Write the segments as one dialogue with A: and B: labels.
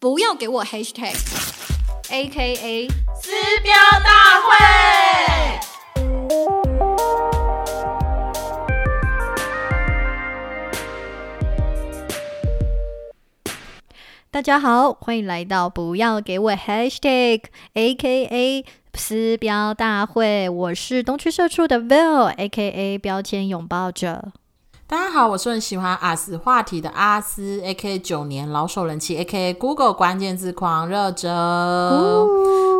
A: 不要给我 hashtag，A K A
B: 撕标大会。
A: 大家好，欢迎来到不要给我 hashtag，A K A 撕标大会。我是东区社畜的 Will，A K A 标签拥抱者。
B: 大家好，我是很喜欢阿斯话题的阿斯，A K 九年老手人气，A K Google 关键字狂热者。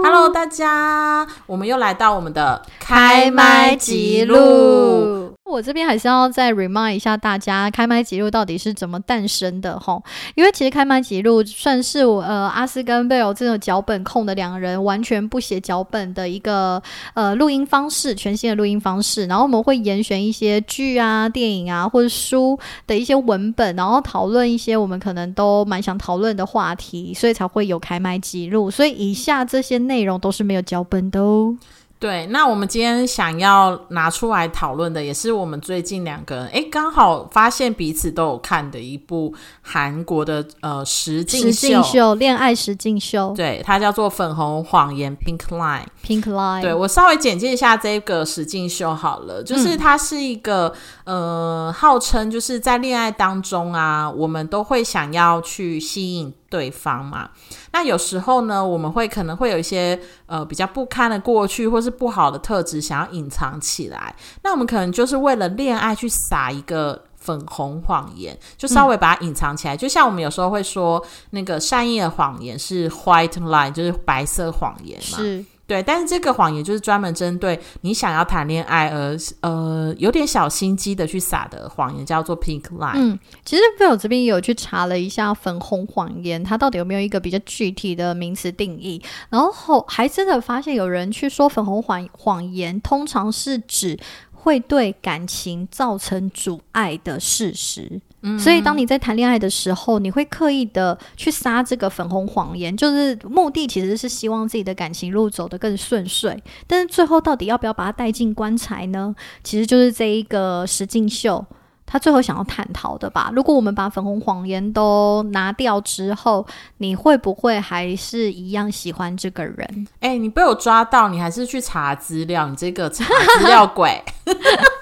B: Hello，大家，我们又来到我们的
A: 开麦记录。我这边还是要再 remind 一下大家，开麦记录到底是怎么诞生的吼？因为其实开麦记录算是我呃阿斯跟贝尔这种脚本控的两人完全不写脚本的一个呃录音方式，全新的录音方式。然后我们会严选一些剧啊、电影啊或者书的一些文本，然后讨论一些我们可能都蛮想讨论的话题，所以才会有开麦记录。所以以下这些内容都是没有脚本的哦。
B: 对，那我们今天想要拿出来讨论的，也是我们最近两个人哎，刚好发现彼此都有看的一部韩国的呃实境
A: 秀，恋爱实境秀。
B: 对，它叫做《粉红谎言》（Pink Line）。
A: Pink Line。
B: 对我稍微简介一下这个实境秀好了，就是它是一个呃，号称就是在恋爱当中啊，我们都会想要去吸引。对方嘛，那有时候呢，我们会可能会有一些呃比较不堪的过去，或是不好的特质，想要隐藏起来。那我们可能就是为了恋爱去撒一个粉红谎言，就稍微把它隐藏起来。就像我们有时候会说，那个善意的谎言是 white lie，就是白色谎言嘛。
A: 是。
B: 对，但是这个谎言就是专门针对你想要谈恋爱而呃有点小心机的去撒的谎言，叫做 pink lie。
A: 嗯，其实贝尔这边也有去查了一下粉红谎言，它到底有没有一个比较具体的名词定义？然后还真的发现有人去说粉红谎谎言通常是指会对感情造成阻碍的事实。所以，当你在谈恋爱的时候，你会刻意的去撒这个粉红谎言，就是目的其实是希望自己的感情路走得更顺遂。但是最后到底要不要把它带进棺材呢？其实就是这一个石敬秀他最后想要探讨的吧。如果我们把粉红谎言都拿掉之后，你会不会还是一样喜欢这个人？
B: 哎，你被我抓到，你还是去查资料，你这个查资料鬼。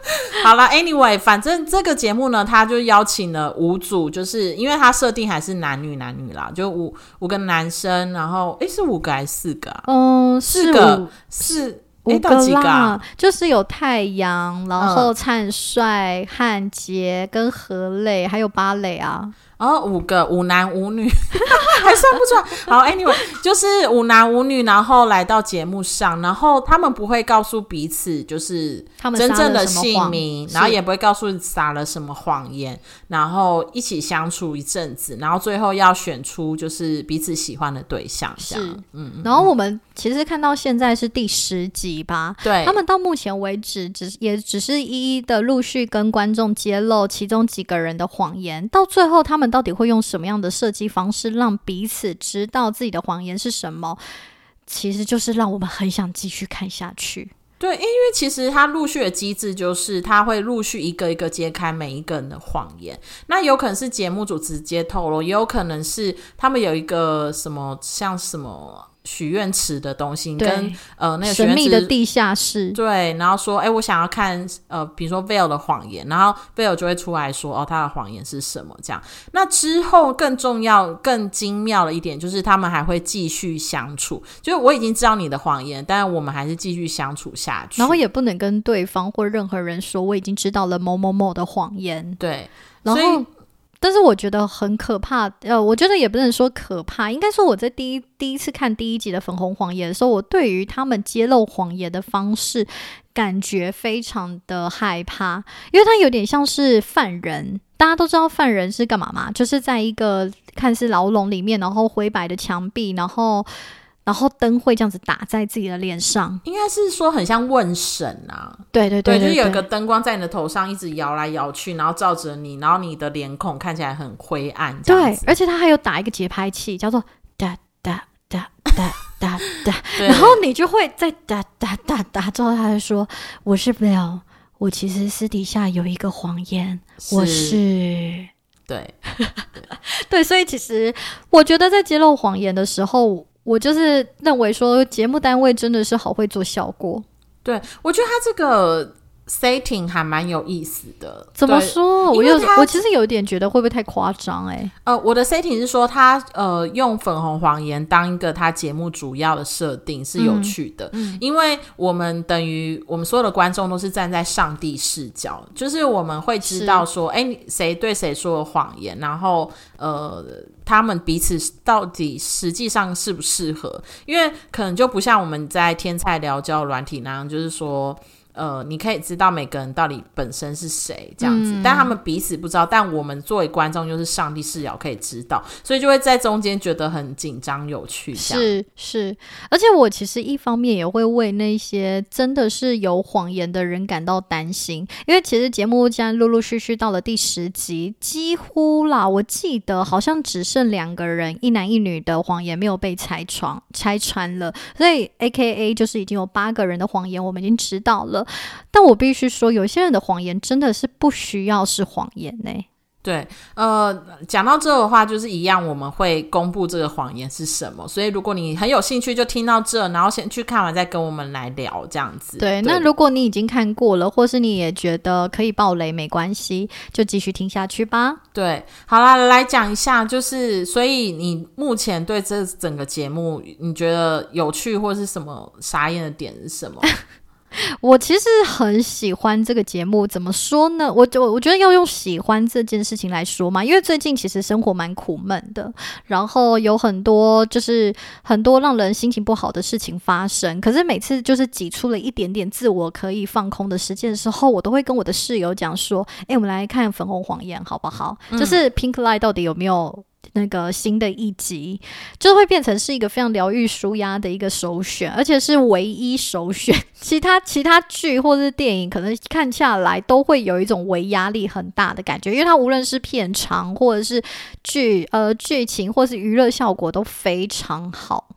B: 好了，Anyway，反正这个节目呢，他就邀请了五组，就是因为他设定还是男女男女啦，就五五个男生，然后诶，是五个还是四个啊？
A: 嗯，
B: 四个，四
A: 五个啦，就是有太阳，然后灿帅、汉杰跟何磊，还有芭蕾啊。
B: 哦，五个五男五女 还算不错。好，Anyway，就是五男五女，然后来到节目上，然后他们不会告诉彼此就是
A: 他们
B: 真正的姓名，然后也不会告诉撒了什么谎言，然后一起相处一阵子，然后最后要选出就是彼此喜欢的对象。是，
A: 嗯。然后我们其实看到现在是第十集吧？
B: 对。
A: 他们到目前为止，只也只是一一的陆续跟观众揭露其中几个人的谎言，到最后他们。到底会用什么样的设计方式让彼此知道自己的谎言是什么？其实就是让我们很想继续看下去。
B: 对，因为其实他陆续的机制就是他会陆续一个一个揭开每一个人的谎言。那有可能是节目组直接透露，也有可能是他们有一个什么像什么。许愿池的东西，跟呃那个
A: 神秘的地下室，
B: 对，然后说，哎，我想要看呃，比如说 Veil 的谎言，然后 Veil 就会出来说，哦，他的谎言是什么？这样，那之后更重要、更精妙的一点就是，他们还会继续相处。就是我已经知道你的谎言，但是我们还是继续相处下去。
A: 然后也不能跟对方或任何人说，我已经知道了某某某的谎言。
B: 对，
A: 然后。但是我觉得很可怕，呃，我觉得也不能说可怕，应该说我在第一第一次看第一集的粉红谎言的时候，我对于他们揭露谎言的方式感觉非常的害怕，因为他有点像是犯人。大家都知道犯人是干嘛吗？就是在一个看似牢笼里面，然后灰白的墙壁，然后。然后灯会这样子打在自己的脸上，
B: 应该是说很像问审啊。
A: 对对对，
B: 就是有一个灯光在你的头上一直摇来摇去，然后照着你，然后你的脸孔看起来很灰暗。
A: 对，而且他还有打一个节拍器，叫做哒哒哒哒哒哒，然后你就会在哒哒哒哒之后，他就说：“我是 Bill，我其实私底下有一个谎言，我是。”
B: 对，
A: 对，所以其实我觉得在揭露谎言的时候，我就是认为说节目单位真的是好会做效果。
B: 对我觉得他这个。Setting 还蛮有意思的，
A: 怎么说？我有我其实有一点觉得会不会太夸张？哎，
B: 呃，我的 setting 是说他呃用粉红谎言当一个他节目主要的设定是有趣的，因为我们等于我们所有的观众都是站在上帝视角，就是我们会知道说，哎，谁对谁说了谎言，然后呃，他们彼此到底实际上适不适合？因为可能就不像我们在天菜聊交软体那样，就是说。呃，你可以知道每个人到底本身是谁这样子，但他们彼此不知道。但我们作为观众，就是上帝视角可以知道，所以就会在中间觉得很紧张、有趣。
A: 是是，而且我其实一方面也会为那些真的是有谎言的人感到担心，因为其实节目既然陆陆续续到了第十集，几乎啦，我记得好像只剩两个人，一男一女的谎言没有被拆穿拆穿了，所以 A K A 就是已经有八个人的谎言，我们已经知道了。但我必须说，有些人的谎言真的是不需要是谎言呢。
B: 对，呃，讲到这的话，就是一样，我们会公布这个谎言是什么。所以，如果你很有兴趣，就听到这，然后先去看完，再跟我们来聊这样子。
A: 对，那如果你已经看过了，或是你也觉得可以爆雷，没关系，就继续听下去吧。
B: 对，好啦，来讲一下，就是所以你目前对这整个节目，你觉得有趣或是什么傻眼的点是什么？
A: 我其实很喜欢这个节目，怎么说呢？我我我觉得要用喜欢这件事情来说嘛，因为最近其实生活蛮苦闷的，然后有很多就是很多让人心情不好的事情发生。可是每次就是挤出了一点点自我可以放空的时间的时候，我都会跟我的室友讲说：“哎，我们来看《粉红谎言》好不好？就是 Pink Lie 到底有没有？”那个新的一集就会变成是一个非常疗愈、舒压的一个首选，而且是唯一首选。其他其他剧或是电影，可能看下来都会有一种为压力很大的感觉，因为它无论是片长或者是剧呃剧情或是娱乐效果都非常好。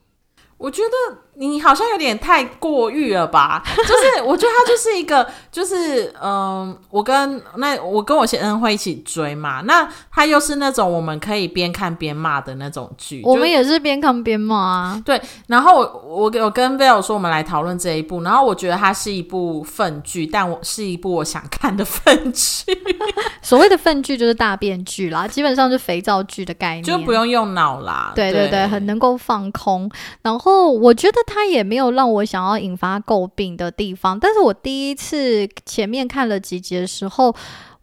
B: 我觉得。你好像有点太过誉了吧？就是我觉得他就是一个，就是嗯，我跟那我跟我先生会一起追嘛。那他又是那种我们可以边看边骂的那种剧。
A: 我们也是边看边骂啊。
B: 对，然后我我我跟 Vel 说，我们来讨论这一部。然后我觉得它是一部粪剧，但我是一部我想看的粪剧。
A: 所谓的粪剧就是大便剧啦，基本上是肥皂剧的概念，
B: 就不用用脑啦。
A: 对对对，很能够放空。然后我觉得。它也没有让我想要引发诟病的地方，但是我第一次前面看了几集的时候，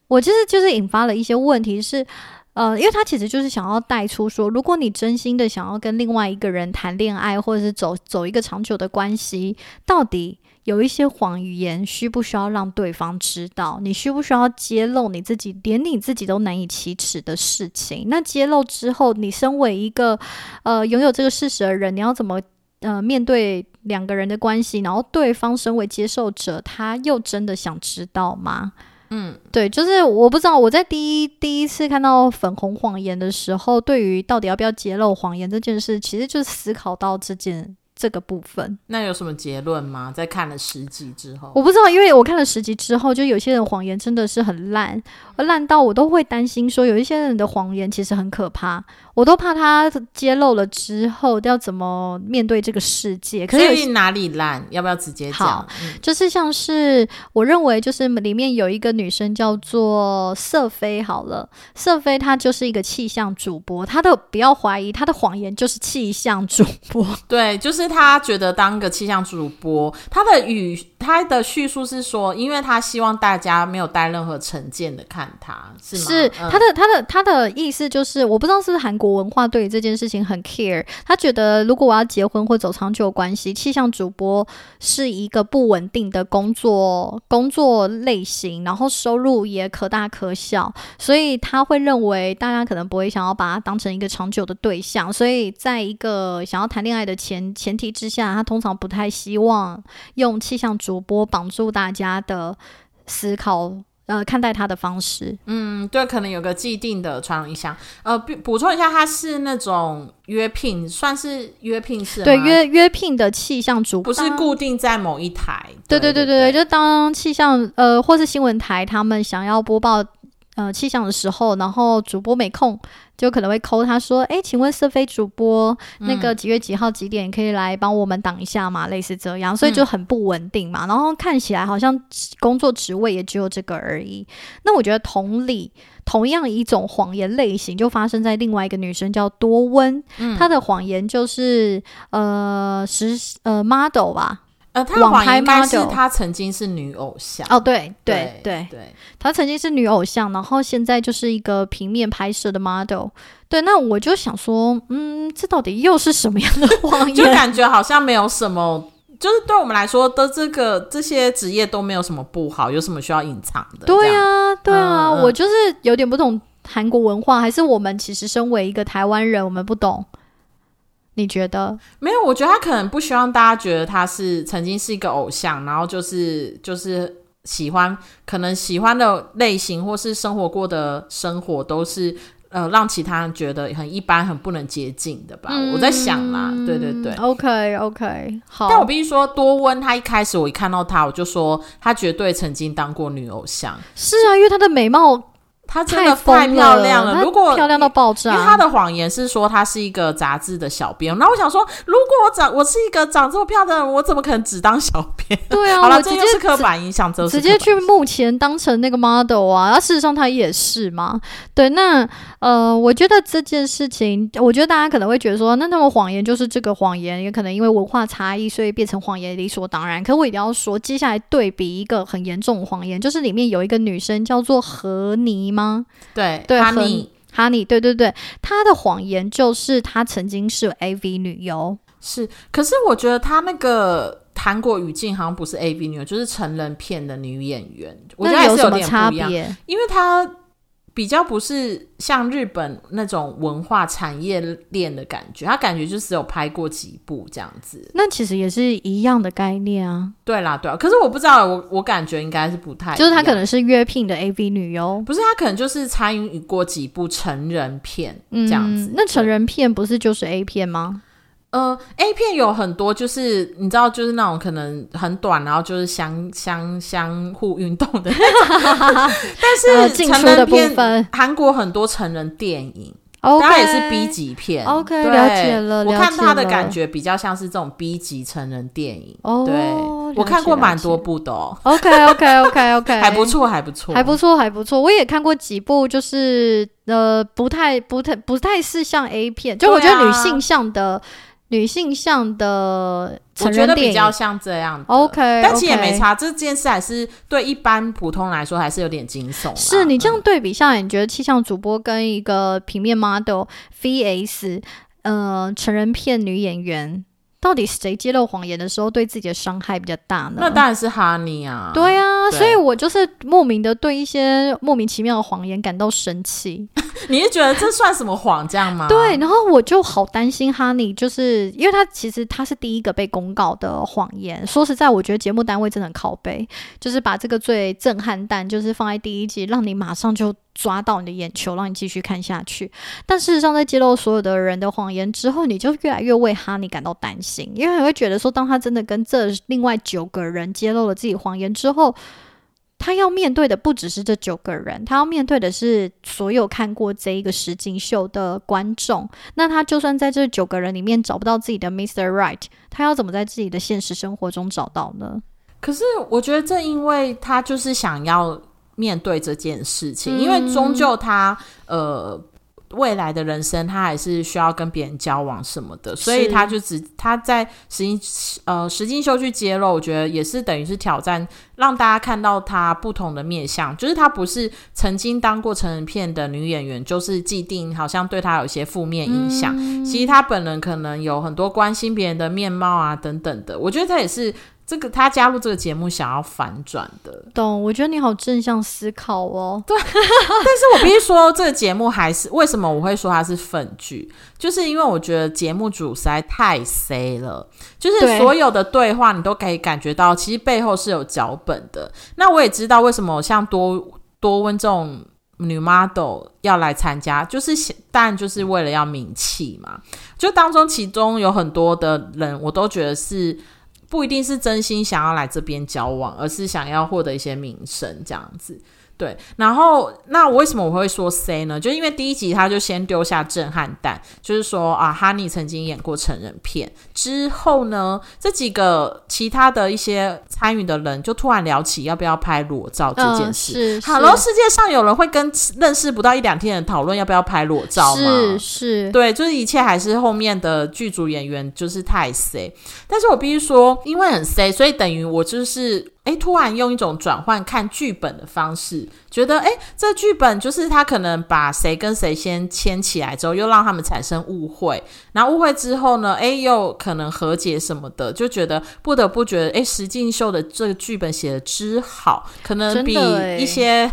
A: 我其实就是引发了一些问题，是呃，因为他其实就是想要带出说，如果你真心的想要跟另外一个人谈恋爱，或者是走走一个长久的关系，到底有一些谎言需不需要让对方知道？你需不需要揭露你自己连你自己都难以启齿的事情？那揭露之后，你身为一个呃拥有这个事实的人，你要怎么？呃，面对两个人的关系，然后对方身为接受者，他又真的想知道吗？嗯，对，就是我不知道。我在第一第一次看到粉红谎言的时候，对于到底要不要揭露谎言这件事，其实就是思考到这件。这个部分，
B: 那有什么结论吗？在看了十集之后，
A: 我不知道，因为我看了十集之后，就有些人谎言真的是很烂，烂到我都会担心说，有一些人的谎言其实很可怕，我都怕他揭露了之后要怎么面对这个世界。可是
B: 哪里烂？要不要直接讲？
A: 就是像是我认为，就是里面有一个女生叫做瑟菲，好了，瑟菲她就是一个气象主播，她的不要怀疑她的谎言就是气象主播，
B: 对，就是。他觉得当个气象主播，他的语他的叙述是说，因为他希望大家没有带任何成见的看他，是吗？
A: 是他的他的他的意思就是，我不知道是不是韩国文化对于这件事情很 care。他觉得如果我要结婚或走长久关系，气象主播是一个不稳定的工作工作类型，然后收入也可大可小，所以他会认为大家可能不会想要把他当成一个长久的对象，所以在一个想要谈恋爱的前前。前提之下，他通常不太希望用气象主播绑住大家的思考，呃，看待他的方式。
B: 嗯，对，可能有个既定的传统印象。呃，补充一下，他是那种约聘，算是约聘式，
A: 对，约约聘的气象主
B: 播，不是固定在某一台。
A: 对对对对对，就当气象呃，或是新闻台，他们想要播报。呃气象的时候，然后主播没空，就可能会扣他说：“哎，请问色飞主播，那个几月几号几点可以来帮我们挡一下嘛？”类似这样，所以就很不稳定嘛。然后看起来好像工作职位也只有这个而已。那我觉得同理。同样一种谎言类型，就发生在另外一个女生叫多温，她的谎言就是呃实呃 model 吧，
B: 呃，她的谎言应该是她曾经是女偶像
A: 哦，对对
B: 对对，
A: 她曾经是女偶像，然后现在就是一个平面拍摄的 model。对，那我就想说，嗯，这到底又是什么样的谎 言？
B: 就感觉好像没有什么。就是对我们来说的这个这些职业都没有什么不好，有什么需要隐藏的？
A: 对啊，对啊，我就是有点不懂韩国文化，还是我们其实身为一个台湾人，我们不懂？你觉得？
B: 没有，我觉得他可能不希望大家觉得他是曾经是一个偶像，然后就是就是喜欢，可能喜欢的类型或是生活过的生活都是。呃，让其他人觉得很一般、很不能接近的吧？我在想啦，对对对
A: ，OK OK，好。
B: 但我必须说，多温他一开始我一看到他，我就说他绝对曾经当过女偶像。
A: 是啊，因为他的美貌。
B: 她真的太漂亮了，如果
A: 漂亮到爆炸。
B: 因为她的谎言是说她是一个杂志的小编，那我想说，如果我长我是一个长这么漂亮的人，我怎么可能只当小编？
A: 对啊，
B: 好了，这就是刻板印象，
A: 直接去目前当成那个 model 啊，那事实上她也是嘛。对，那呃，我觉得这件事情，我觉得大家可能会觉得说，那那么谎言就是这个谎言，也可能因为文化差异，所以变成谎言理所当然。可我一定要说，接下来对比一个很严重的谎言，就是里面有一个女生叫做何妮。吗？
B: 对
A: 对，
B: 哈尼
A: 哈尼，对对对，他的谎言就是他曾经是 AV 女优，
B: 是。可是我觉得他那个韩国语境好像不是 AV 女优，就是成人片的女演员，我觉得还是有点
A: 不一样，
B: 因为他。比较不是像日本那种文化产业链的感觉，他感觉就只有拍过几部这样子。
A: 那其实也是一样的概念啊。
B: 对啦，对啊。可是我不知道，我我感觉应该是不太，
A: 就是他可能是约聘的 AV 女优，
B: 不是他可能就是参与过几部成人片这样子。
A: 那成人片不是就是 A 片吗？
B: 呃，A 片有很多，就是你知道，就是那种可能很短，然后就是相相相互运动的。但是成人片，韩国很多成人电影，当然也是 B 级片。
A: OK，了解了。
B: 我看他的感觉比较像是这种 B 级成人电影。哦，对，我看过蛮多部的。
A: OK，OK，OK，OK，
B: 还不错，还不错，
A: 还不错，还不错。我也看过几部，就是呃，不太、不太、不太是像 A 片，就我觉得女性向的。女性向的，
B: 我觉得比较像这样。
A: OK，
B: 但其实也没差。这件事还是对一般普通来说，还是有点惊悚。
A: 是你这样对比下来，你觉得气象主播跟一个平面 model VS，呃，成人片女演员。到底谁揭露谎言的时候对自己的伤害比较大呢？
B: 那当然是哈尼啊！
A: 对啊，所以我就是莫名的对一些莫名其妙的谎言感到生气。
B: 你是觉得这算什么谎这样吗？
A: 对，然后我就好担心哈尼，就是因为他其实他是第一个被公告的谎言。说实在，我觉得节目单位真的很靠背，就是把这个最震撼弹就是放在第一集，让你马上就。抓到你的眼球，让你继续看下去。但事实上，在揭露所有的人的谎言之后，你就越来越为哈尼感到担心，因为你会觉得说，当他真的跟这另外九个人揭露了自己谎言之后，他要面对的不只是这九个人，他要面对的是所有看过这一个实景秀的观众。那他就算在这九个人里面找不到自己的 Mr. Right，他要怎么在自己的现实生活中找到呢？
B: 可是，我觉得正因为他就是想要。面对这件事情，因为终究他呃未来的人生，他还是需要跟别人交往什么的，所以他就只他在实境呃实境秀去揭露，我觉得也是等于是挑战，让大家看到他不同的面相，就是他不是曾经当过成人片的女演员，就是既定好像对他有一些负面影响，其实他本人可能有很多关心别人的面貌啊等等的，我觉得他也是。这个他加入这个节目想要反转的，
A: 懂？我觉得你好正向思考哦。
B: 对，但是我必须说，这个节目还是为什么我会说它是粉剧，就是因为我觉得节目组实在太 C 了，就是所有的对话你都可以感觉到，其实背后是有脚本的。那我也知道为什么像多多温这种女 model 要来参加，就是但就是为了要名气嘛。就当中其中有很多的人，我都觉得是。不一定是真心想要来这边交往，而是想要获得一些名声这样子。对，然后那为什么我会说 C 呢？就因为第一集他就先丢下震撼弹，就是说啊，哈尼曾经演过成人片之后呢，这几个其他的一些参与的人就突然聊起要不要拍裸照这件事。
A: 是
B: ，Hello，世界上有人会跟认识不到一两天的讨论要不要拍裸照吗？
A: 是是，
B: 对，就是一切还是后面的剧组演员就是太 C，但是我必须说，因为很 C，所以等于我就是。哎，突然用一种转换看剧本的方式，觉得哎，这剧本就是他可能把谁跟谁先牵起来之后，又让他们产生误会，然后误会之后呢，哎，又可能和解什么的，就觉得不得不觉得，哎，石敬秀的这个剧本写的之好，可能比一些。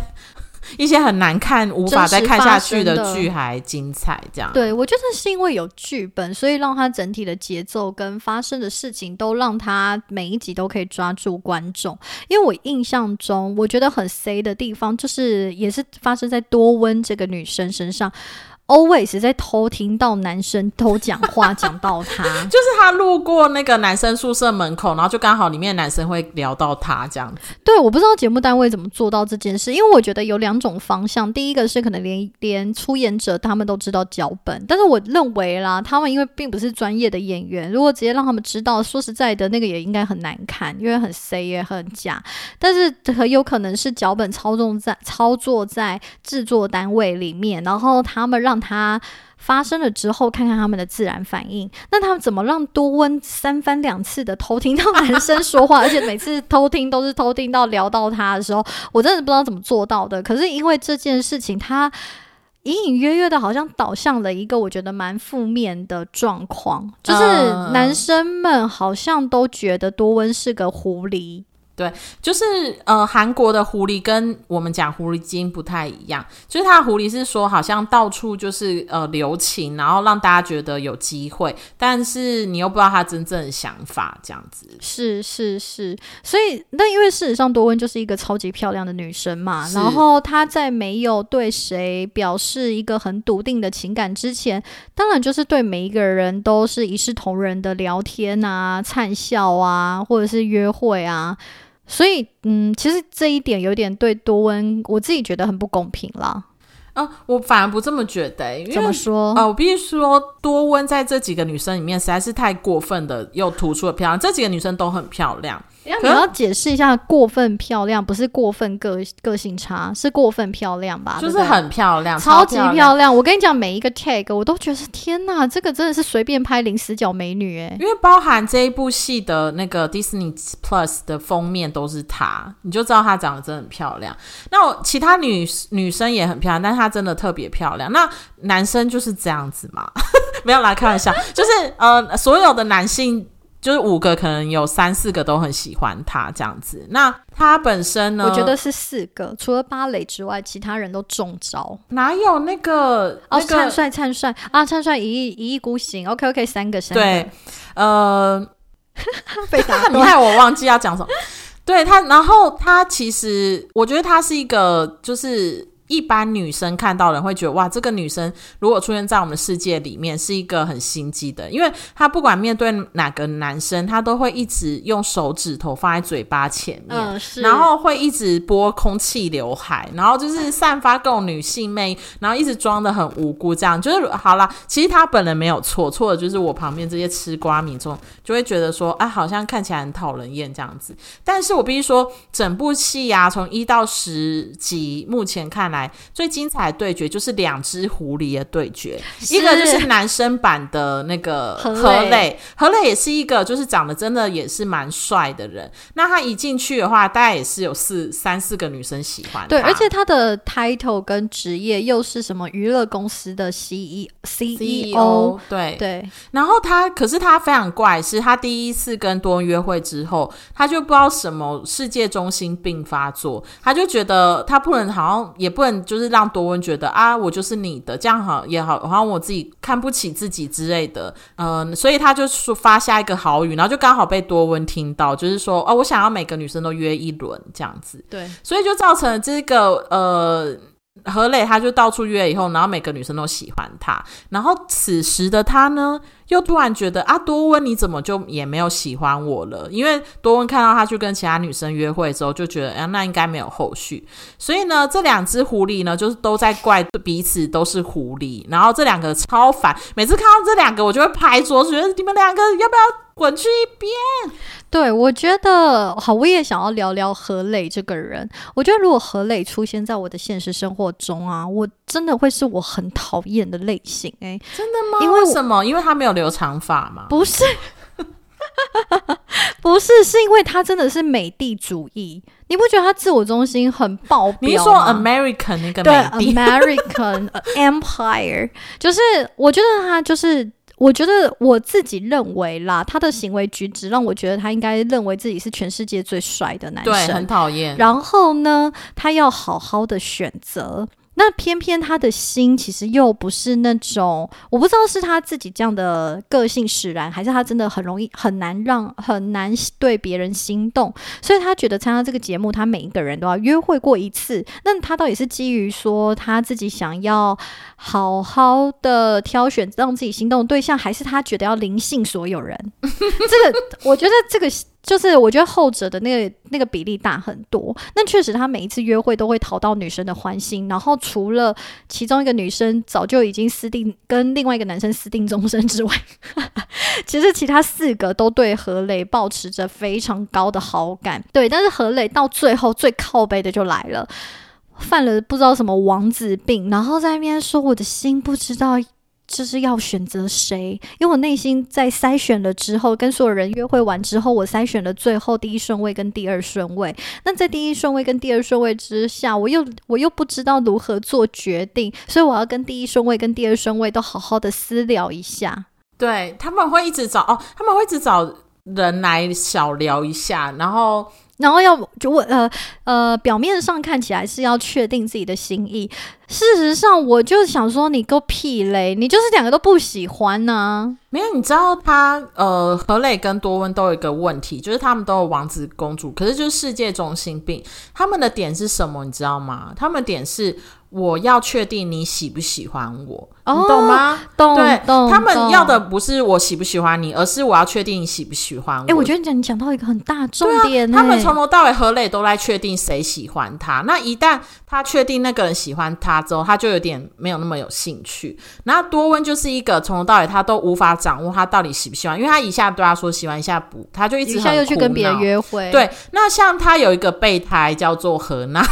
B: 一些很难看、无法再看下去
A: 的
B: 剧还精彩，这样。
A: 对，我觉得是因为有剧本，所以让它整体的节奏跟发生的事情都让它每一集都可以抓住观众。因为我印象中，我觉得很 C 的地方，就是也是发生在多温这个女生身上。Always 在偷听到男生偷讲话，讲到他，
B: 就是他路过那个男生宿舍门口，然后就刚好里面男生会聊到他这样子。
A: 对，我不知道节目单位怎么做到这件事，因为我觉得有两种方向。第一个是可能连连出演者他们都知道脚本，但是我认为啦，他们因为并不是专业的演员，如果直接让他们知道，说实在的，那个也应该很难看，因为很 C 也很假。但是很有可能是脚本操纵在操作在制作单位里面，然后他们让。让他发生了之后，看看他们的自然反应。那他们怎么让多温三番两次的偷听到男生说话，而且每次偷听都是偷听到聊到他的时候，我真的不知道怎么做到的。可是因为这件事情，他隐隐约约的好像导向了一个我觉得蛮负面的状况，就是男生们好像都觉得多温是个狐狸。
B: 对，就是呃，韩国的狐狸跟我们讲狐狸精不太一样，就是它的狐狸是说好像到处就是呃留情，然后让大家觉得有机会，但是你又不知道他真正的想法，这样子。
A: 是是是，所以那因为事实上多温就是一个超级漂亮的女生嘛，然后她在没有对谁表示一个很笃定的情感之前，当然就是对每一个人都是一视同仁的聊天啊、灿笑啊，或者是约会啊。所以，嗯，其实这一点有点对多温，我自己觉得很不公平啦。
B: 啊，我反而不这么觉得。
A: 因为怎么说？
B: 啊，我必须说，多温在这几个女生里面实在是太过分的，又突出了漂亮。这几个女生都很漂亮。
A: 你要解释一下，过分漂亮不是过分个个性差，是过分漂亮吧？
B: 就是很漂亮，
A: 超级漂亮。我跟你讲，每一个 tag 我都觉得天哪，这个真的是随便拍零死角美女哎。
B: 因为包含这一部戏的那个 Disney Plus 的封面都是她，你就知道她长得真的很漂亮。那我其他女女生也很漂亮，但是她真的特别漂亮。那男生就是这样子嘛？没有啦，开玩笑，就是呃，所有的男性。就是五个，可能有三四个都很喜欢他这样子。那他本身呢？
A: 我觉得是四个，除了芭蕾之外，其他人都中招。
B: 哪有那个？哦，
A: 灿帅，灿帅啊，灿帅一意一意孤行。OK OK，三个，三个。
B: 对，呃，
A: 被打
B: 你害我忘记要讲什么。对他，然后他其实，我觉得他是一个，就是。一般女生看到人会觉得哇，这个女生如果出现在我们世界里面，是一个很心机的，因为她不管面对哪个男生，她都会一直用手指头放在嘴巴前面，然后会一直拨空气刘海，然后就是散发各种女性魅，然后一直装的很无辜，这样就是好了。其实她本人没有错，错的就是我旁边这些吃瓜民众就会觉得说，啊，好像看起来很讨人厌这样子。但是我必须说，整部戏呀，从一到十集，目前看。来最精彩的对决就是两只狐狸的对决，一个就是男生版的那个何磊，何磊也是一个就是长得真的也是蛮帅的人。那他一进去的话，大概也是有四三四个女生喜欢。
A: 对，而且他的 title 跟职业又是什么娱乐公司的 C E C E O，
B: 对
A: 对。
B: 然后他可是他非常怪，是他第一次跟多恩约会之后，他就不知道什么世界中心病发作，他就觉得他不能好像也不。就是让多温觉得啊，我就是你的，这样好也好，好像我自己看不起自己之类的，嗯，所以他就说发下一个好语，然后就刚好被多温听到，就是说哦，我想要每个女生都约一轮这样子，
A: 对，
B: 所以就造成了这个呃何磊他就到处约以后，然后每个女生都喜欢他，然后此时的他呢，又突然觉得啊，多温你怎么就也没有喜欢我了？因为多温看到他去跟其他女生约会之后，就觉得哎，那应该没有后续。所以呢，这两只狐狸呢，就是都在怪彼此都是狐狸，然后这两个超烦，每次看到这两个，我就会拍桌子，觉得你们两个要不要？滚去一边！
A: 对我觉得好，我也想要聊聊何磊这个人。我觉得如果何磊出现在我的现实生活中啊，我真的会是我很讨厌的类型。哎，
B: 真的吗？
A: 因为
B: 什么？因为他没有留长发嘛？
A: 不是，不是，是因为他真的是美帝主义。你不觉得他自我中心很爆表？
B: 你说 American 那个
A: 美帝 American Empire，就是我觉得他就是。我觉得我自己认为啦，他的行为举止让我觉得他应该认为自己是全世界最帅的男生，
B: 对，很讨厌。
A: 然后呢，他要好好的选择。那偏偏他的心其实又不是那种，我不知道是他自己这样的个性使然，还是他真的很容易很难让很难对别人心动，所以他觉得参加这个节目，他每一个人都要约会过一次。那他到底是基于说他自己想要好好的挑选让自己心动的对象，还是他觉得要灵性所有人？这个我觉得这个。就是我觉得后者的那个那个比例大很多。那确实，他每一次约会都会讨到女生的欢心。然后除了其中一个女生早就已经私定跟另外一个男生私定终身之外，其实其他四个都对何磊保持着非常高的好感。对，但是何磊到最后最靠背的就来了，犯了不知道什么王子病，然后在那边说我的心不知道。就是要选择谁？因为我内心在筛选了之后，跟所有人约会完之后，我筛选了最后第一顺位跟第二顺位。那在第一顺位跟第二顺位之下，我又我又不知道如何做决定，所以我要跟第一顺位跟第二顺位都好好的私聊一下。
B: 对他们会一直找哦，他们会一直找人来小聊一下，然后。
A: 然后要就我呃呃，表面上看起来是要确定自己的心意，事实上我就想说你个屁嘞，你就是两个都不喜欢呢。
B: 没有，你知道他呃何磊跟多温都有一个问题，就是他们都有王子公主，可是就是世界中心病。他们的点是什么？你知道吗？他们点是。我要确定你喜不喜欢我，你懂吗？
A: 懂。
B: 对，他们要的不是我喜不喜欢你，而是我要确定你喜不喜欢我。
A: 哎，我觉得你讲你讲到一个很大重点。
B: 他们从头到尾何磊都在确定谁喜欢他。那一旦他确定那个人喜欢他之后，他就有点没有那么有兴趣。然后多温就是一个从头到尾他都无法掌握他到底喜不喜欢，因为他一下对他说喜欢，一下不，他就一直
A: 又去跟别人约会。
B: 对，那像他有一个备胎叫做何娜。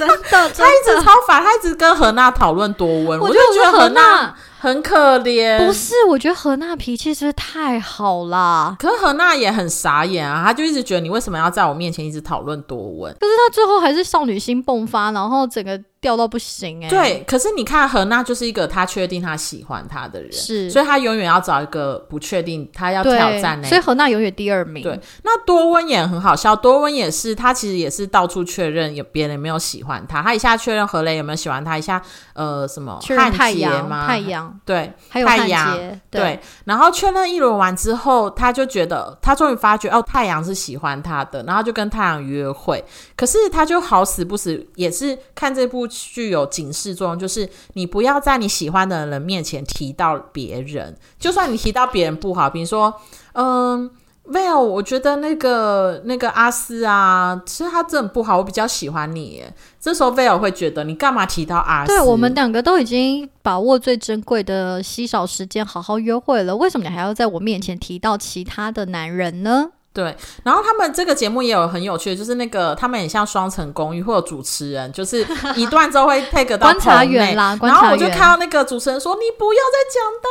A: 真的，他
B: 一直超烦，他一直跟何娜讨论多温，我就觉得何娜很可怜。
A: 不是，我觉得何娜脾气是不是太好啦？
B: 可是何娜也很傻眼啊，她就一直觉得你为什么要在我面前一直讨论多温？
A: 可是她最后还是少女心迸发，然后整个。掉到不行哎！
B: 对，可是你看何娜就是一个他确定他喜欢他的人，
A: 是，
B: 所以他永远要找一个不确定他要挑战。
A: 所以何娜永远第二名。
B: 对，那多温也很好笑，多温也是他其实也是到处确认有别人没有喜欢他，他一下确认何雷有没有喜欢他，一下呃什么
A: 汉杰吗？太阳
B: 对，
A: 还有
B: 太阳对，然后确认一轮完之后，他就觉得他终于发觉哦，太阳是喜欢他的，然后就跟太阳约会，可是他就好死不死也是看这部。剧有警示作用，就是你不要在你喜欢的人面前提到别人，就算你提到别人不好，比如说，嗯威尔我觉得那个那个阿斯啊，其实他真的不好，我比较喜欢你耶。这时候 Vel 会觉得你干嘛提到阿斯？
A: 对我们两个都已经把握最珍贵的稀少时间，好好约会了，为什么你还要在我面前提到其他的男人呢？
B: 对，然后他们这个节目也有很有趣的，就是那个他们很像双层公寓，或者主持人，就是 一段之后会 take 到
A: 观察员啦，
B: 然后我就看到那个主持人说：“你不要再讲到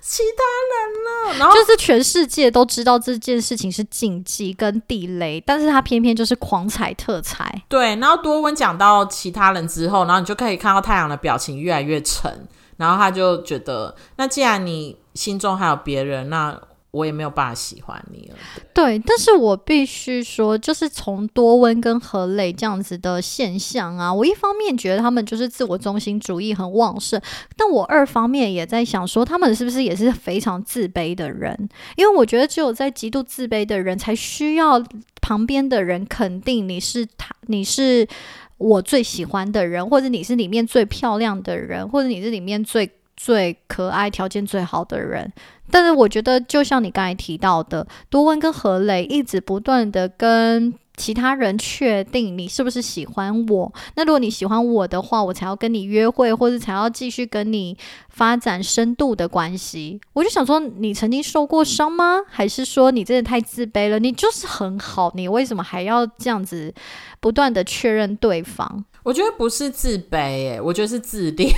B: 其他人了。”然后
A: 就是全世界都知道这件事情是禁忌跟地雷，但是他偏偏就是狂踩特踩。
B: 对，然后多温讲到其他人之后，然后你就可以看到太阳的表情越来越沉，然后他就觉得，那既然你心中还有别人，那。我也没有办法喜欢你了。
A: 对，但是我必须说，就是从多温跟何磊这样子的现象啊，我一方面觉得他们就是自我中心主义很旺盛，但我二方面也在想说，他们是不是也是非常自卑的人？因为我觉得只有在极度自卑的人，才需要旁边的人肯定你是他，你是。我最喜欢的人，或者你是里面最漂亮的人，或者你是里面最最可爱、条件最好的人。但是我觉得，就像你刚才提到的，多温跟何磊一直不断的跟。其他人确定你是不是喜欢我？那如果你喜欢我的话，我才要跟你约会，或者才要继续跟你发展深度的关系。我就想说，你曾经受过伤吗？还是说你真的太自卑了？你就是很好，你为什么还要这样子不断的确认对方？
B: 我觉得不是自卑，哎，我觉得是自恋。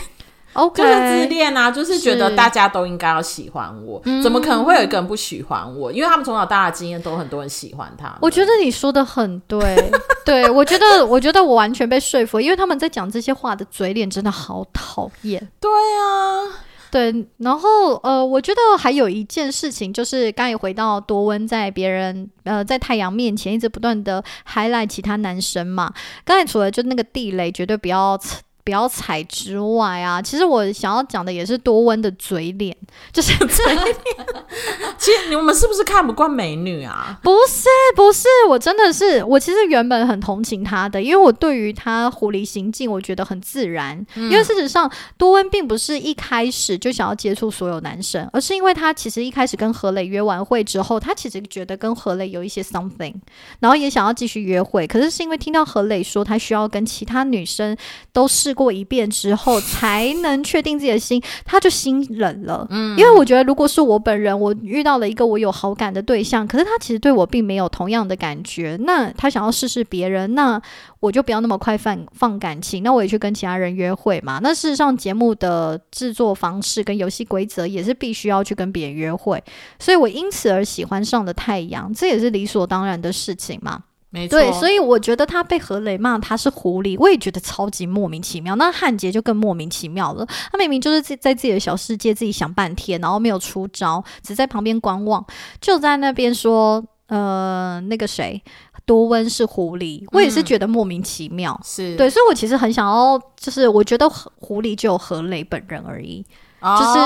A: OK，
B: 就是自恋啊，就是觉得大家都应该要喜欢我，怎么可能会有一个人不喜欢我？因为他们从小到大的经验都很多人喜欢他。
A: 我觉得你说的很对，对 我觉得，我觉得我完全被说服，因为他们在讲这些话的嘴脸真的好讨厌。
B: 对啊，
A: 对，然后呃，我觉得还有一件事情，就是刚也回到多温在别人呃在太阳面前一直不断的 highlight 其他男生嘛。刚才除了就那个地雷绝对不要。不要踩之外啊，其实我想要讲的也是多温的嘴脸，就是 嘴脸。
B: 其实你们是不是看不惯美女啊？
A: 不是，不是，我真的是，我其实原本很同情她的，因为我对于她狐狸行径，我觉得很自然。因为事实上，多温并不是一开始就想要接触所有男生，而是因为他其实一开始跟何磊约完会之后，他其实觉得跟何磊有一些 something，然后也想要继续约会。可是是因为听到何磊说他需要跟其他女生都是。过一遍之后，才能确定自己的心，他就心冷了。嗯，因为我觉得，如果是我本人，我遇到了一个我有好感的对象，可是他其实对我并没有同样的感觉，那他想要试试别人，那我就不要那么快放放感情，那我也去跟其他人约会嘛。那事实上，节目的制作方式跟游戏规则也是必须要去跟别人约会，所以我因此而喜欢上了太阳，这也是理所当然的事情嘛。
B: 对，
A: 所以我觉得他被何雷骂他是狐狸，我也觉得超级莫名其妙。那汉杰就更莫名其妙了，他明明就是在在自己的小世界自己想半天，然后没有出招，只在旁边观望，就在那边说呃那个谁多温是狐狸，我也是觉得莫名其妙。
B: 是
A: 对，所以我其实很想要，就是我觉得狐狸只有何磊本人而已。就是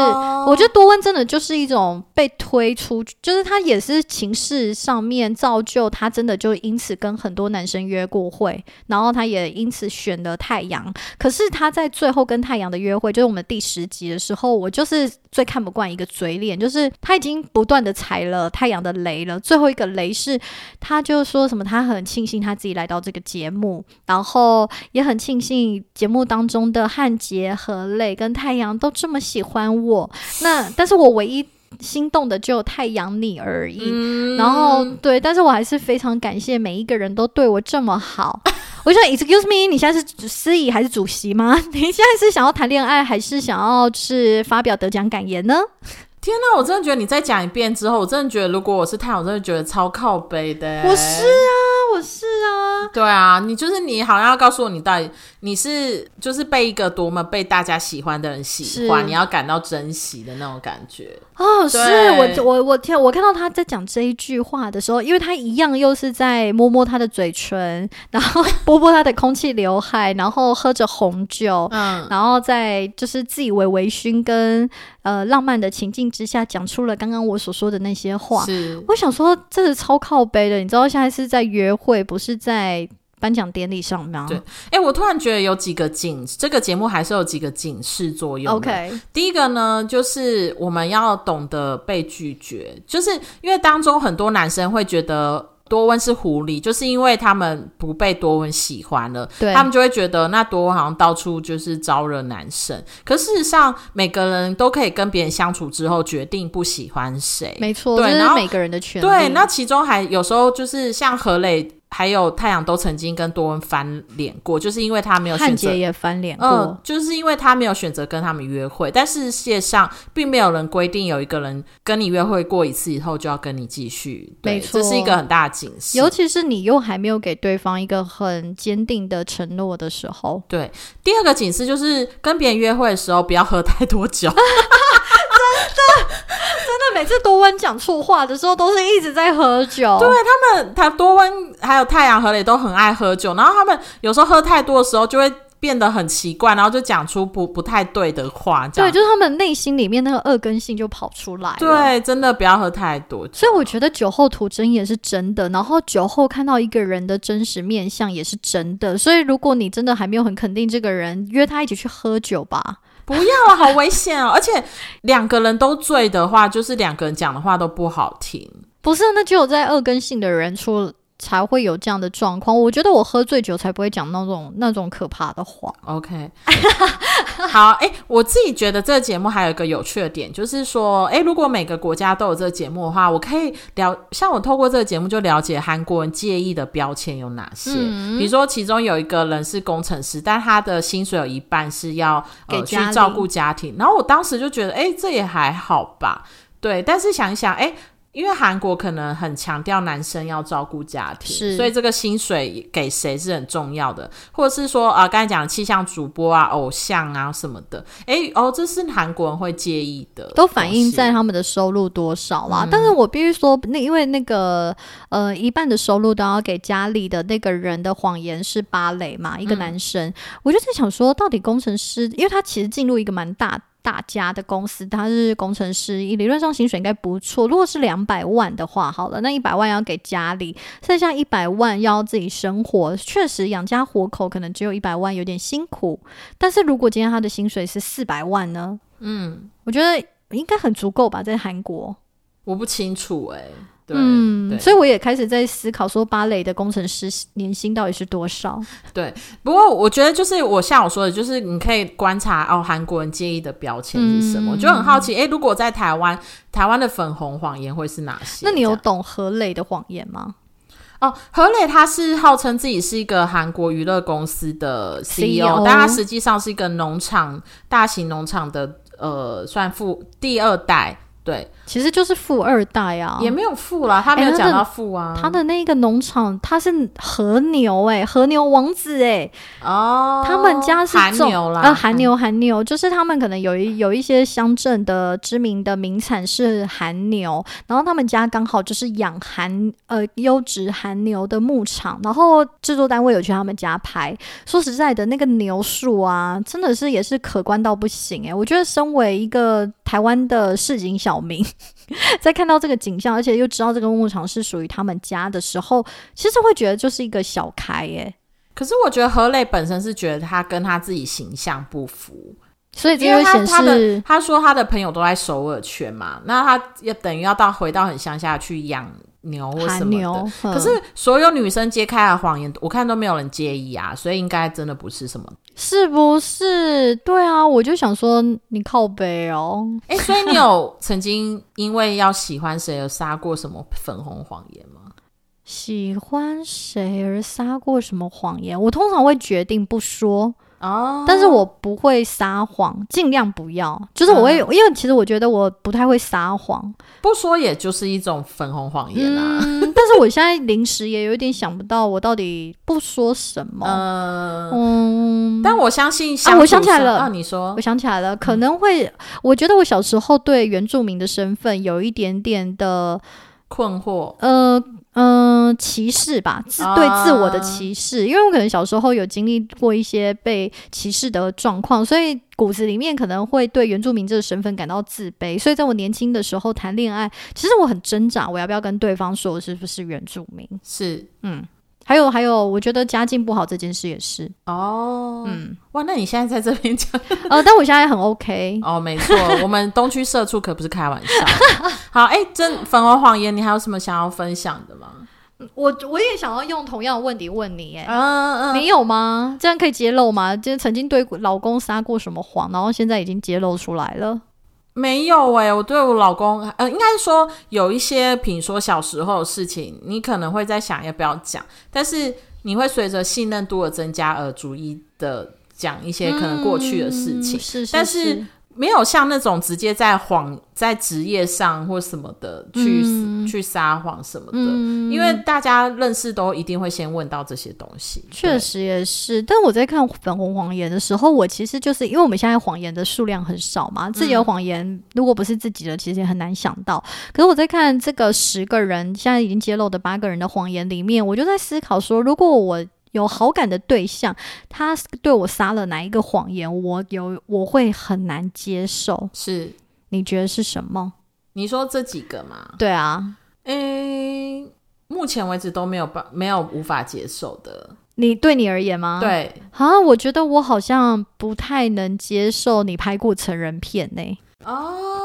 A: 我觉得多温真的就是一种被推出，就是他也是情势上面造就他真的就因此跟很多男生约过会，然后他也因此选了太阳。可是他在最后跟太阳的约会，就是我们第十集的时候，我就是最看不惯一个嘴脸，就是他已经不断的踩了太阳的雷了。最后一个雷是，他就说什么他很庆幸他自己来到这个节目，然后也很庆幸节目当中的汉杰和磊跟太阳都这么喜欢。欢我那，但是我唯一心动的只有太阳你而已。然后对，但是我还是非常感谢每一个人都对我这么好。我说，Excuse me，你现在是司仪还是主席吗？你现在是想要谈恋爱，还是想要是发表得奖感言呢？
B: 天哪，我真的觉得你再讲一遍之后，我真的觉得如果我是太阳，我真的觉得超靠背的。
A: 我是啊，我是啊，
B: 对啊，你就是你好像要告诉我，你到底你是就是被一个多么被大家喜欢的人喜欢，你要感到珍惜的那种感觉。
A: 哦，是我我我天我看到他在讲这一句话的时候，因为他一样又是在摸摸他的嘴唇，然后 拨拨他的空气刘海，然后喝着红酒，嗯，然后再就是自以为微醺跟呃浪漫的情境之下，讲出了刚刚我所说的那些话。
B: 是，
A: 我想说这是超靠背的，你知道现在是在约会，不是在。颁奖典礼上吗？
B: 对，哎，我突然觉得有几个警，这个节目还是有几个警示作用。
A: OK，
B: 第一个呢，就是我们要懂得被拒绝，就是因为当中很多男生会觉得多温是狐狸，就是因为他们不被多温喜欢了，他们就会觉得那多温好像到处就是招惹男生。可事实上，每个人都可以跟别人相处之后决定不喜欢谁，
A: 没错，对，然后每个人的权利。
B: 对，那其中还有时候就是像何磊。还有太阳都曾经跟多恩翻脸过，就是因为他没有选择
A: 也翻脸过，
B: 就是因为他没有选择跟他们约会。但是世界上并没有人规定有一个人跟你约会过一次以后就要跟你继续，
A: 没错，
B: 这是一个很大的警示。
A: 尤其是你又还没有给对方一个很坚定的承诺的时候。
B: 对，第二个警示就是跟别人约会的时候不要喝太多酒。
A: 真的，每次多温讲错话的时候，都是一直在喝酒。
B: 对他们，他多温还有太阳和磊都很爱喝酒，然后他们有时候喝太多的时候，就会变得很奇怪，然后就讲出不不太对的话，这
A: 对，就是他们内心里面那个恶根性就跑出来了。
B: 对，真的不要喝太多。
A: 所以我觉得酒后吐真言是真的，然后酒后看到一个人的真实面相也是真的。所以如果你真的还没有很肯定这个人，约他一起去喝酒吧。
B: 不要啊，好危险哦！而且两个人都醉的话，就是两个人讲的话都不好听。
A: 不是，那只有在恶根性的人出才会有这样的状况。我觉得我喝醉酒才不会讲那种那种可怕的话。
B: OK，好，哎、我自己觉得这个节目还有一个有趣的点，就是说，哎、如果每个国家都有这个节目的话，我可以了，像我透过这个节目就了解韩国人介意的标签有哪些。
A: 嗯
B: 比如说，其中有一个人是工程师，但他的薪水有一半是要呃去照顾家庭，然后我当时就觉得，哎、这也还好吧，对。但是想一想，哎、因为韩国可能很强调男生要照顾家庭，
A: 是
B: 所以这个薪水给谁是很重要的，或者是说啊，刚才讲的气象主播啊、偶像啊什么的，诶，哦，这是韩国人会介意的，
A: 都反映在。他们的收入多少啦。但是我必须说，那因为那个呃一半的收入都要给家里的那个人的谎言是芭蕾嘛，一个男生，我就在想说，到底工程师，因为他其实进入一个蛮大。大家的公司，他是工程师，理论上薪水应该不错。如果是两百万的话，好了，那一百万要给家里，剩下一百万要自己生活。确实养家活口可能只有一百万，有点辛苦。但是如果今天他的薪水是四百万呢？
B: 嗯，
A: 我觉得应该很足够吧，在韩国。
B: 我不清楚诶，对，
A: 嗯，所以我也开始在思考说，芭蕾的工程师年薪到底是多少？
B: 对不过我觉得就是我像我说的，就是你可以观察哦，韩国人介意的标签是什么，就很好奇，诶，如果在台湾，台湾的粉红谎言会是哪些？
A: 那你有懂何磊的谎言吗？
B: 哦，何磊他是号称自己是一个韩国娱乐公司的 CEO，,
A: CEO
B: 但他实际上是一个农场大型农场的呃，算富第二代，对，
A: 其实就是富二代啊，
B: 也没有富啦，他没有讲到富啊，
A: 他的那个农场，他是和牛哎、和牛王子哎、
B: 哦，
A: 他们家是种
B: 韩牛啦，
A: 呃，韩牛韩牛，就是他们可能有一有一些乡镇的知名的名产是韩牛，然后他们家刚好就是养韩呃优质韩牛的牧场，然后制作单位有去他们家拍。说实在的，那个牛数啊，真的是也是可观到不行哎、我觉得身为一个台湾的市井小民，在看到这个景象，而且又知道这个牧场是属于他们家的时候，其实会觉得就是一个小开欸耶、
B: 可是我觉得何磊本身是觉得他跟他自己形象不符，
A: 所以这
B: 因为
A: 就显
B: 他他的
A: 示。
B: 他说他的朋友都在首尔圈嘛，那他也等于要到回到很乡下去养牛或什么
A: 可
B: 可是所有女生揭开的谎言，我看都没有人介意啊，所以应该真的不是什么。
A: 是不是？对啊，我就想说你靠背哦。
B: 哎、所以你有 曾经因为要喜欢谁而撒过什么粉红谎言吗？
A: 喜欢谁而撒过什么谎言？我通常会决定不说，
B: 哦，
A: 但是我不会撒谎，尽量不要。就是我会，因为其实我觉得我不太会撒谎。
B: 不说也就是一种粉红谎言啊。
A: 嗯，但是我现在临时也有一点想不到我到底不说什么。
B: 嗯、
A: 嗯，
B: 但我相信
A: 我想起来了
B: 啊，你说
A: 我想起来了，可能会，我觉得我小时候对原住民的身份有一点点的
B: 困惑，
A: 呃嗯、歧视吧，自
B: 啊。
A: 对自我的歧视，因为我可能小时候有经历过一些被歧视的状况，所以骨子里面可能会对原住民这个身份感到自卑，所以在我年轻的时候谈恋爱，其实我很挣扎，我要不要跟对方说我是不是原住民？
B: 是。
A: 嗯，还有还有，我觉得家境不好这件事也是，
B: 哦，
A: 嗯，
B: 哇，那你现在在这边讲
A: 呃，但我现在很 OK，
B: 哦，没错，我们东区社畜可不是开玩笑的。好，哎、真粉红谎言，你还有什么想要分享的吗？
A: 我我也想要用同样的问题问你，哎。
B: 嗯嗯，
A: 你有吗？这样可以揭露吗？就是曾经对老公撒过什么谎，然后现在已经揭露出来了。
B: 没有哎、我对我老公，呃，应该是说有一些，比如说小时候的事情，你可能会在想要不要讲，但是你会随着信任度的增加而逐一的讲一些可能过去的事情，
A: 嗯是是
B: 但是没有像那种直接在谎在职业上或什么的去、
A: 嗯
B: 去撒谎什么的，
A: 嗯
B: 因为大家认识都一定会先问到这些东西。
A: 确实也是。但我在看粉红谎言的时候，我其实就是因为我们现在谎言的数量很少嘛，自己的谎言如果不是自己的，其实也很难想到。可是我在看这个十个人现在已经揭露的八个人的谎言里面，我就在思考说，如果我有好感的对象，他对我撒了哪一个谎言，我有我会很难接受。
B: 是
A: 你觉得是什么？
B: 你说这几个吗？
A: 对啊，
B: 诶、目前为止都没有办没有无法接受的。
A: 你对你而言吗？
B: 对，
A: 啊，我觉得我好像不太能接受你拍过成人片呢、
B: 哦，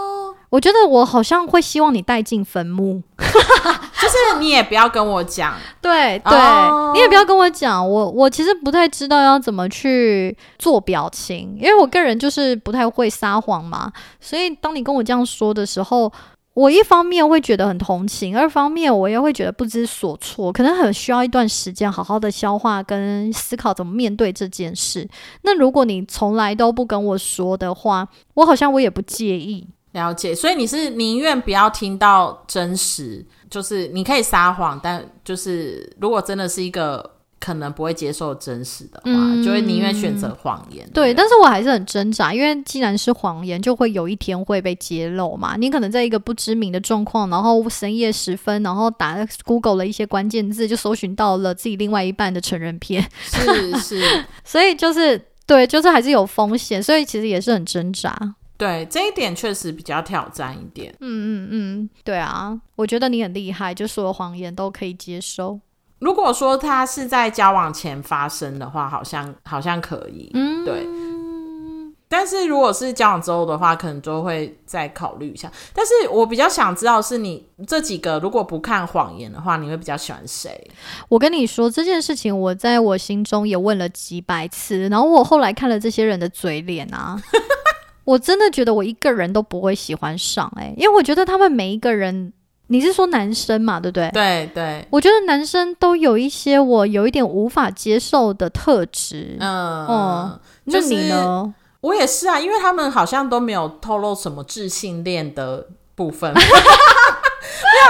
A: 我觉得我好像会希望你带进坟墓。
B: 就是你也不要跟我讲，
A: 对对，
B: 哦
A: 你也不要跟我讲，我我其实不太知道要怎么去做表情，因为我个人就是不太会撒谎嘛，所以当你跟我这样说的时候。我一方面会觉得很同情，二方面我也会觉得不知所措，可能很需要一段时间好好的消化跟思考怎么面对这件事。那如果你从来都不跟我说的话，我好像我也不介意。
B: 了解。所以你是宁愿不要听到真实，就是你可以撒谎，但就是如果真的是一个可能不会接受真实的话，
A: 嗯
B: 就会宁愿选择谎言。
A: 对，但是我还是很挣扎，因为既然是谎言，就会有一天会被揭露嘛。你可能在一个不知名的状况，然后深夜时分，然后打 Google 了一些关键字，就搜寻到了自己另外一半的成人片，
B: 是是，
A: 所以就是对，就是还是有风险，所以其实也是很挣扎。
B: 对这一点确实比较挑战一点。
A: 嗯嗯嗯，对啊，我觉得你很厉害，就所有谎言都可以接受。
B: 如果说他是在交往前发生的话，好像好像可以，
A: 嗯，
B: 对。但是如果是交往之后的话，可能就会再考虑一下。但是我比较想知道是你这几个，如果不看谎言的话，你会比较喜欢谁？
A: 我跟你说这件事情，我在我心中也问了几百次，然后我后来看了这些人的嘴脸啊，我真的觉得我一个人都不会喜欢上哎、因为我觉得他们每一个人，你是说男生嘛，对不对？
B: 对对，
A: 我觉得男生都有一些我有一点无法接受的特质。
B: 嗯，
A: 哦
B: 就
A: 那你呢？
B: 我也是啊，因为他们好像都没有透露什么智性恋的部分。没有，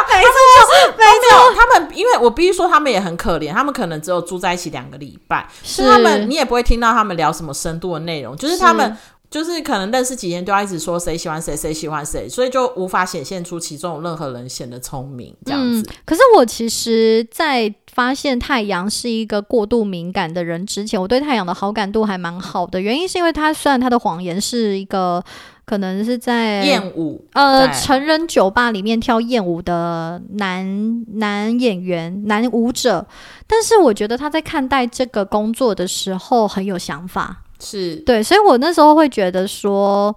B: 没错，没有。他们，因为我必须说，他们也很可怜。他们可能只有住在一起两个礼拜，
A: 是
B: 是他们，你也不会听到他们聊什么深度的内容，就是他们就是可能认识几天，就要一直说谁喜欢谁，谁喜欢谁，所以就无法显现出其中有任何人显得聪明这样子。
A: 嗯。可是我其实，在发现太阳是一个过度敏感的人之前，我对太阳的好感度还蛮好的。原因是因为他虽然他的谎言是一个可能是在
B: 艳舞，
A: 呃成人酒吧里面跳艳舞的男男演员、男舞者，但是我觉得他在看待这个工作的时候很有想法。
B: 是
A: 对，所以我那时候会觉得说，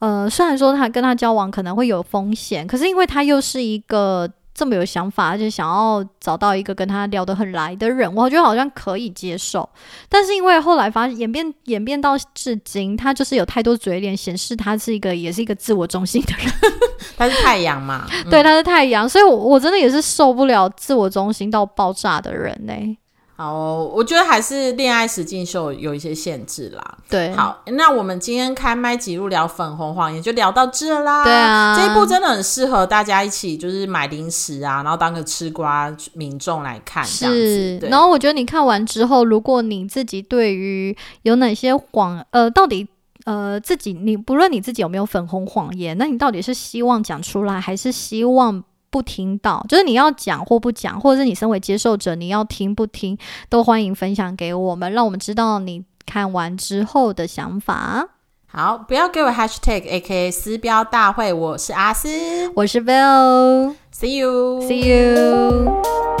A: 呃，虽然说他跟他交往可能会有风险，可是因为他又是一个这么有想法，而且想要找到一个跟他聊得很来的人，我觉得好像可以接受。但是因为后来发现演变演变到至今，他就是有太多嘴脸显示他是一个也是一个自我中心的人，
B: 他是太阳嘛？嗯
A: 对，他是太阳，所以我我真的也是受不了自我中心到爆炸的人呢、
B: 好，我觉得还是恋爱实境秀有一些限制啦。
A: 对，
B: 好，那我们今天开麦记录聊粉红谎言就聊到这啦。
A: 对啊
B: 这一部真的很适合大家一起就是买零食啊，然后当个吃瓜民众来看这样
A: 是然后我觉得你看完之后，如果你自己对于有哪些谎，呃，到底呃自己你不论你自己有没有粉红谎言，那你到底是希望讲出来，还是希望不听到？就是你要讲或不讲，或者是你身为接受者，你要听不听，都欢迎分享给我们，让我们知道你看完之后的想法。
B: 好，不要给我 hashtag A K A 私标大会，我是阿斯
A: 我是 Bill，See
B: you，See
A: you，you。